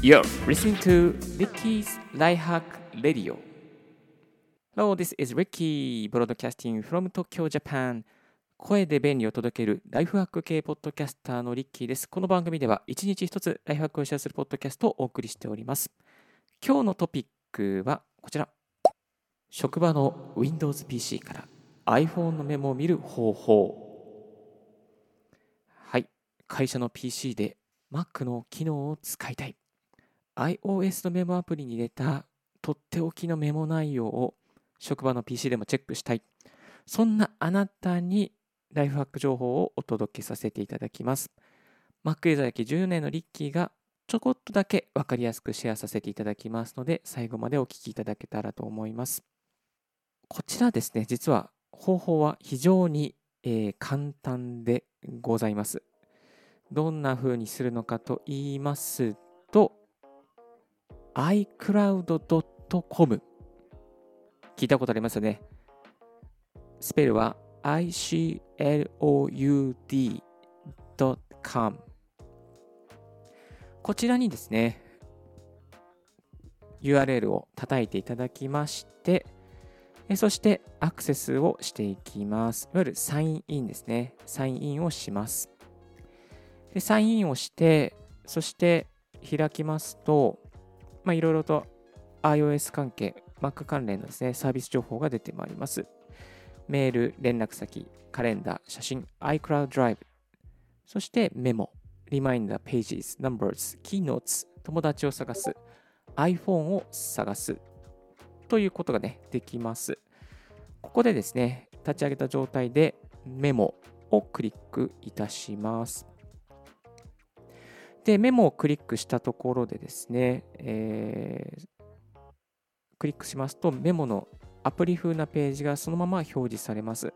You're listening to Ricky's Lifehack Radio. Hello, this is Ricky broadcasting from Tokyo, Japan. 声で便利を届けるライフハック系ポッドキャスターのリッキーです。この番組では一日一つライフハックをシェアするポッドキャストをお送りしております。今日のトピックはこちら。職場の Windows PC から iPhone のメモを見る方法。はい。会社の PC で Mac の機能を使いたい。iOS のメモアプリに入れたとっておきのメモ内容を職場の PC でもチェックしたい。そんなあなたにライフハック情報をお届けさせていただきます。Mac ユーザー歴10年のリッキーがちょこっとだけ分かりやすくシェアさせていただきますので、最後までお聞きいただけたらと思います。こちらですね、実は方法は非常に、えー、簡単でございます。どんな風にするのかと言いますと、iCloud.com 聞いたことありますよね？スペルは icloud.com こちらにですね URL を叩いていただきましてそしてアクセスをしていきます。いわゆるサインインですね。サインインをします。でサインインをしてそして開きますとまあいろいろと iOS 関係 Mac 関連のですねサービス情報が出てまいりますメール、連絡先、カレンダー、写真、iCloud Drive、そしてメモ、リマインダー、Pages、Numbers、Keynotes、友達を探す、iPhone を探すということがね、できます。ここでですね、立ち上げた状態でメモをクリックいたします。で、メモをクリックしたところでですね、えー、クリックしますとメモのアプリ風なページがそのまま表示されます。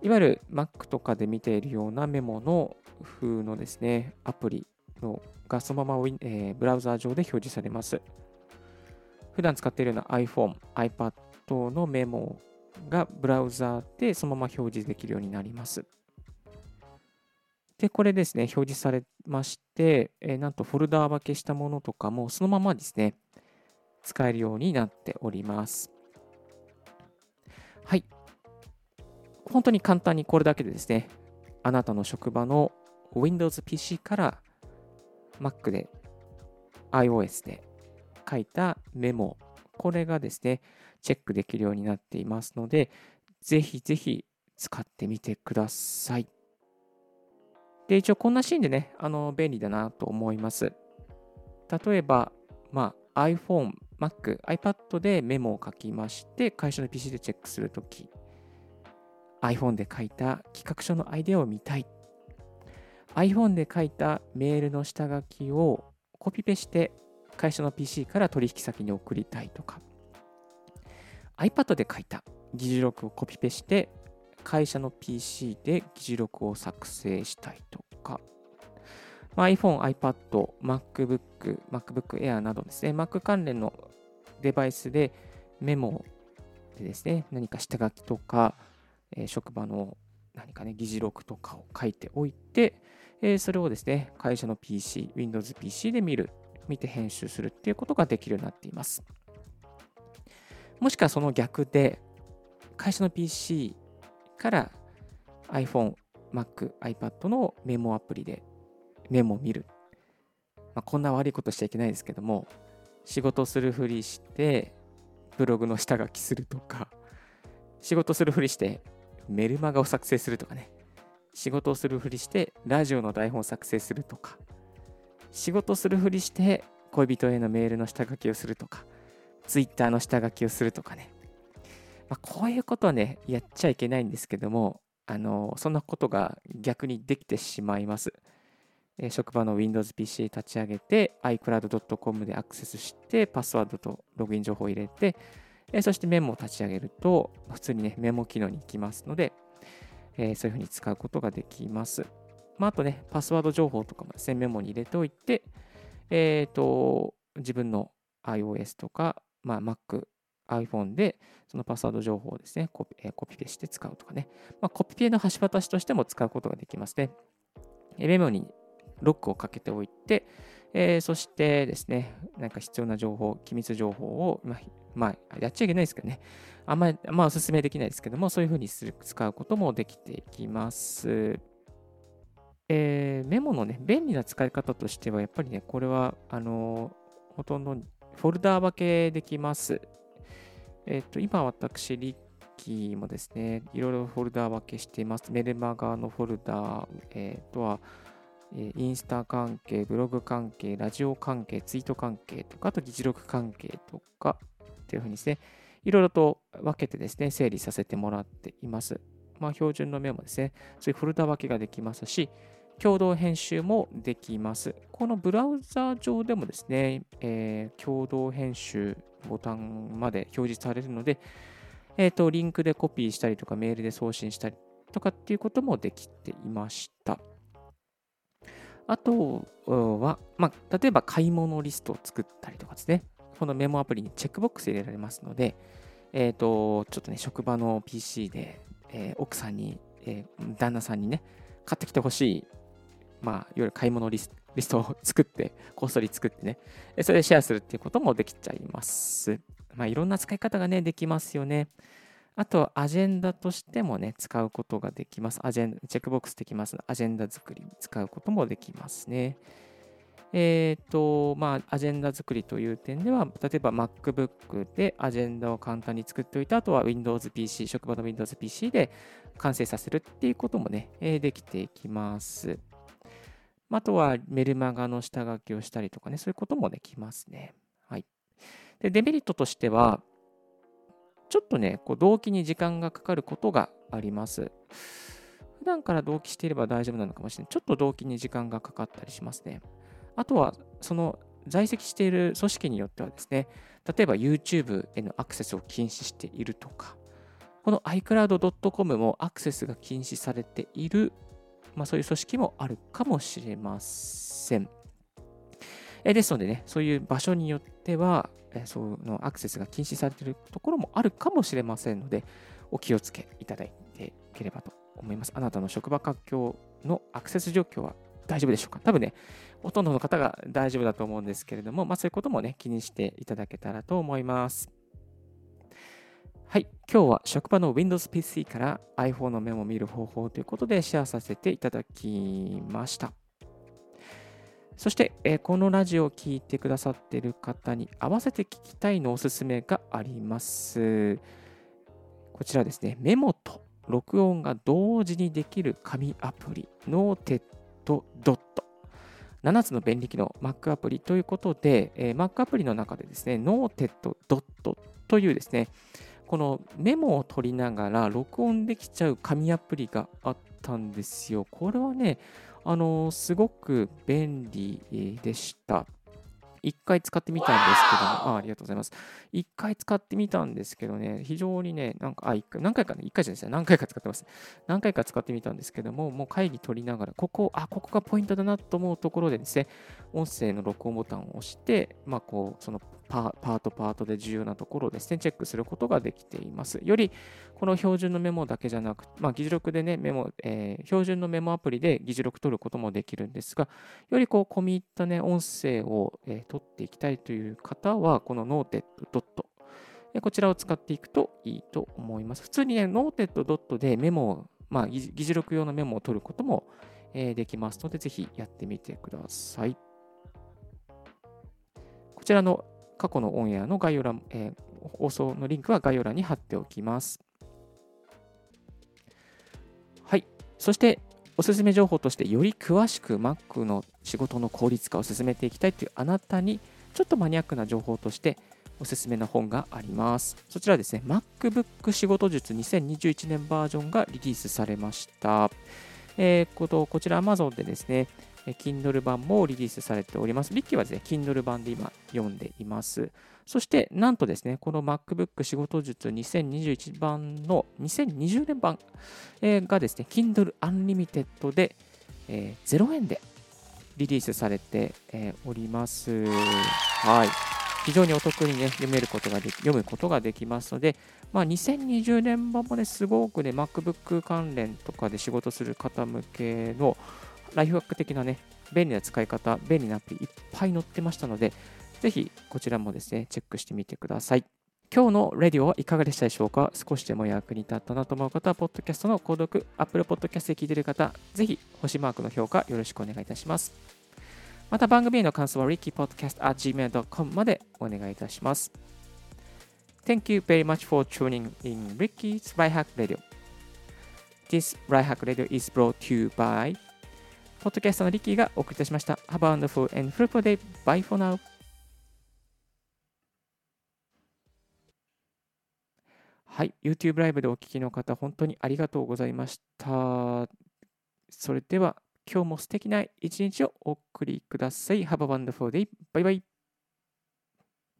いわゆる Mac とかで見ているようなメモの風のですね、アプリのがそのまま、え、ブラウザー上で表示されます。普段使っているような iPhone、iPad のメモがブラウザーでそのまま表示できるようになります。で、これですね、表示されまして、えー、なんとフォルダー分けしたものとかもそのままですね、使えるようになっております。はい。本当に簡単にこれだけでですね、あなたの職場の Windows PC から Mac で iOS で書いたメモ、これがですね、チェックできるようになっていますので、ぜひぜひ使ってみてください。で、一応こんなシーンでね、あの、便利だなと思います。例えば、まあ、iPhone Mac、iPad でメモを書きまして、会社の PC でチェックするとき、iPhone で書いた企画書のアイデアを見たい。iPhone で書いたメールの下書きをコピペして会社の PC から取引先に送りたいとか、iPad で書いた議事録をコピペして会社の PC で議事録を作成したいとか、まあ、iPhone、iPad、MacBook、MacBook Air などですね、Mac 関連のデバイスでメモでですね、何か下書きとか、えー、職場の何かね、議事録とかを書いておいて、えー、それをですね、会社の PC、Windows PC で見る、見て編集するっていうことができるようになっています。もしくはその逆で、会社の PC から iPhone、Mac、iPad のメモアプリでメモを見る。まあ、こんな悪いことしちゃいけないですけども、仕事するふりして、ブログの下書きするとか、仕事するふりしてメルマガを作成するとかね、仕事をするふりしてラジオの台本を作成するとか、仕事するふりして恋人へのメールの下書きをするとか、ツイッターの下書きをするとかね。まあ、こういうことはね、やっちゃいけないんですけども、あのそんなことが逆にできてしまいます。え職場の Windows PC 立ち上げて iCloud.com でアクセスしてパスワードとログイン情報を入れて、えそしてメモを立ち上げると普通にねメモ機能に行きますので、えそういうふうに使うことができます。まあ、あとね、パスワード情報とかもですね、メモに入れておいて、えっ、と、自分の iOS とか、まあ、Mac、iPhone でそのパスワード情報をですね、コピ,、えコピペして使うとかね、まあ、コピペの橋渡しとしても使うことができますね。メモにロックをかけておいて、えー、そしてですね、なんか必要な情報、機密情報を、まあ、まあ、やっちゃいけないですけどね、あんまり、まあ、おすすめできないですけども、そういうふうにする使うこともできていきます。えー、メモのね、便利な使い方としては、やっぱりね、これは、あのー、ほとんどフォルダー分けできます。えっ、ー、と、今私、リッキーもですね、いろいろフォルダー分けしています。メルマガのフォルダー、えー、とは、えインスタ関係、ブログ関係、ラジオ関係、ツイート関係とか、あと議事録関係とか、っていうふうにですね、いろいろと分けてですね、整理させてもらっています。まあ、標準のメモですね、そういうフォルダ分けができますし、共同編集もできます。このブラウザ上でもですね、えー、共同編集ボタンまで表示されるので、えっ、ー、と、リンクでコピーしたりとか、メールで送信したりとかっていうこともできていました。あとは、まあ、例えば買い物リストを作ったりとかですね、このメモアプリにチェックボックス入れられますので、えっ、ー、と、ちょっとね、職場の PC で、えー、奥さんに、えー、旦那さんにね、買ってきてほしいまあ、いわゆる買い物リストを作って、こっそり作ってね、それでシェアするっていうこともできちゃいます。まあ、いろんな使い方がね、できますよね。あと、アジェンダとしてもね、使うことができます。アジェンチェックボックスできますアジェンダ作りに使うこともできますね。えっ、ー、と、まあ、アジェンダ作りという点では、例えば MacBook でアジェンダを簡単に作っておいた、あとは Windows PC、職場の Windows PC で完成させるっていうこともね、できていきます。あとはメルマガの下書きをしたりとかね、そういうこともできますね。はい。で、デメリットとしては、ちょっとね、こう動機に時間がかかることがあります。普段から同期していれば大丈夫なのかもしれない。ちょっと動機に時間がかかったりしますね。あとは、その在籍している組織によってはですね、例えば YouTube へのアクセスを禁止しているとか、この iCloud.com もアクセスが禁止されているまあ、そういう組織もあるかもしれません。えですのでね、そういう場所によっては、えそのアクセスが禁止されているところもあるかもしれませんので、お気をつけいただいていければと思います。あなたの職場環境のアクセス状況は大丈夫でしょうか？多分ね、ほとんどの方が大丈夫だと思うんですけれども、まあ、そういうこともね、気にしていただけたらと思います。はい、今日は職場の Windows PC から iPhone のメモを見る方法ということでシェアさせていただきました。そして、え、このラジオを聴いてくださっている方に合わせて聞きたいのおすすめがあります。こちらですね、メモと録音が同時にできる紙アプリ、Noted Dot。7つの便利機能、Mac アプリということで、えー、Mac アプリの中でですね、Noted Dot というですね、このメモを取りながら録音できちゃう紙アプリがあったんですよ。これはね、あのすごく便利でした。一回使ってみたんですけども、あありがとうございます。一回使ってみたんですけどね、非常にね、なんか、あ、一回、何回かね、一回じゃないですね、何回か使ってます。何回か使ってみたんですけども、もう会議取りながら、ここ、あ、ここがポイントだなと思うところでですね、音声の録音ボタンを押して、まあ、こう、そのパートパートで重要なところをですね、チェックすることができています。より、この標準のメモだけじゃなく、まあ、議事録でね、メモ、えー、標準のメモアプリで議事録取ることもできるんですが、よりこう、込み入ったね、音声を、えー、取っていきたいという方は、この Noted. こちらを使っていくといいと思います。普通にね、Noted. でメモを、まあ、議事録用のメモを取ることも、えー、できますので、ぜひやってみてください。こちらの過去のオンエアの概要欄、えー、放送のリンクは概要欄に貼っておきます。はい。そして、おすすめ情報として、より詳しく Mac の仕事の効率化を進めていきたいというあなたに、ちょっとマニアックな情報として、おすすめの本があります。そちらですね、MacBook 仕事術2021年バージョンがリリースされました。えー、ことこちら Amazon でですね、Kindle 版もリリースされております。リッキーはですね、Kindle 版で今読んでいます。そして、なんとですね、この MacBook 仕事術2021版の2020年版がですね、Kindle Unlimited で、えー、0円でリリースされて、おります。はい。非常にお得にね、読めることができ、読むことができますので、まあ、2020年版もね、すごくね、MacBook 関連とかで仕事する方向けの、ライフワーク的なね、便利な使い方、便利なアプリいっぱい載ってましたので、ぜひこちらもですね、チェックしてみてください。今日のレディオはいかがでしたでしょうか？少しでも役に立ったなと思う方は、ポッドキャストの購読、Apple Podcast で聞いている方、ぜひ星マークの評価よろしくお願いいたします。また番組への感想は rickypodcast.gmail.com までお願いいたします。Thank you very much for tuning in Ricky's Right Hack Radio. This Right Hack Radio is brought to you by ポッドキャストのリッキーがお送りいたしました。Have a wonderful and fruitful day. Bye for now. はい、YouTube ライブでお聞きの方、本当にありがとうございました。それでは、今日も素敵な一日をお送りください。Have a wonderful day. バイバイ。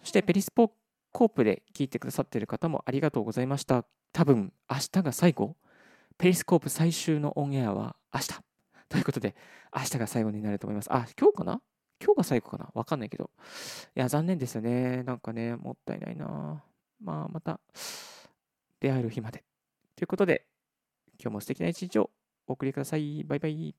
そして、ペリスポコープで聞いてくださっている方もありがとうございました。多分、明日が最後。ペリスコープ最終のオンエアは明日。ということで、明日が最後になると思います。あ、今日かな？今日が最後かな？わかんないけど。いや、残念ですよね。なんかね、もったいないな。まあ、また。出会える日まで。ということで、今日も素敵な一日をお送りください。バイバイ。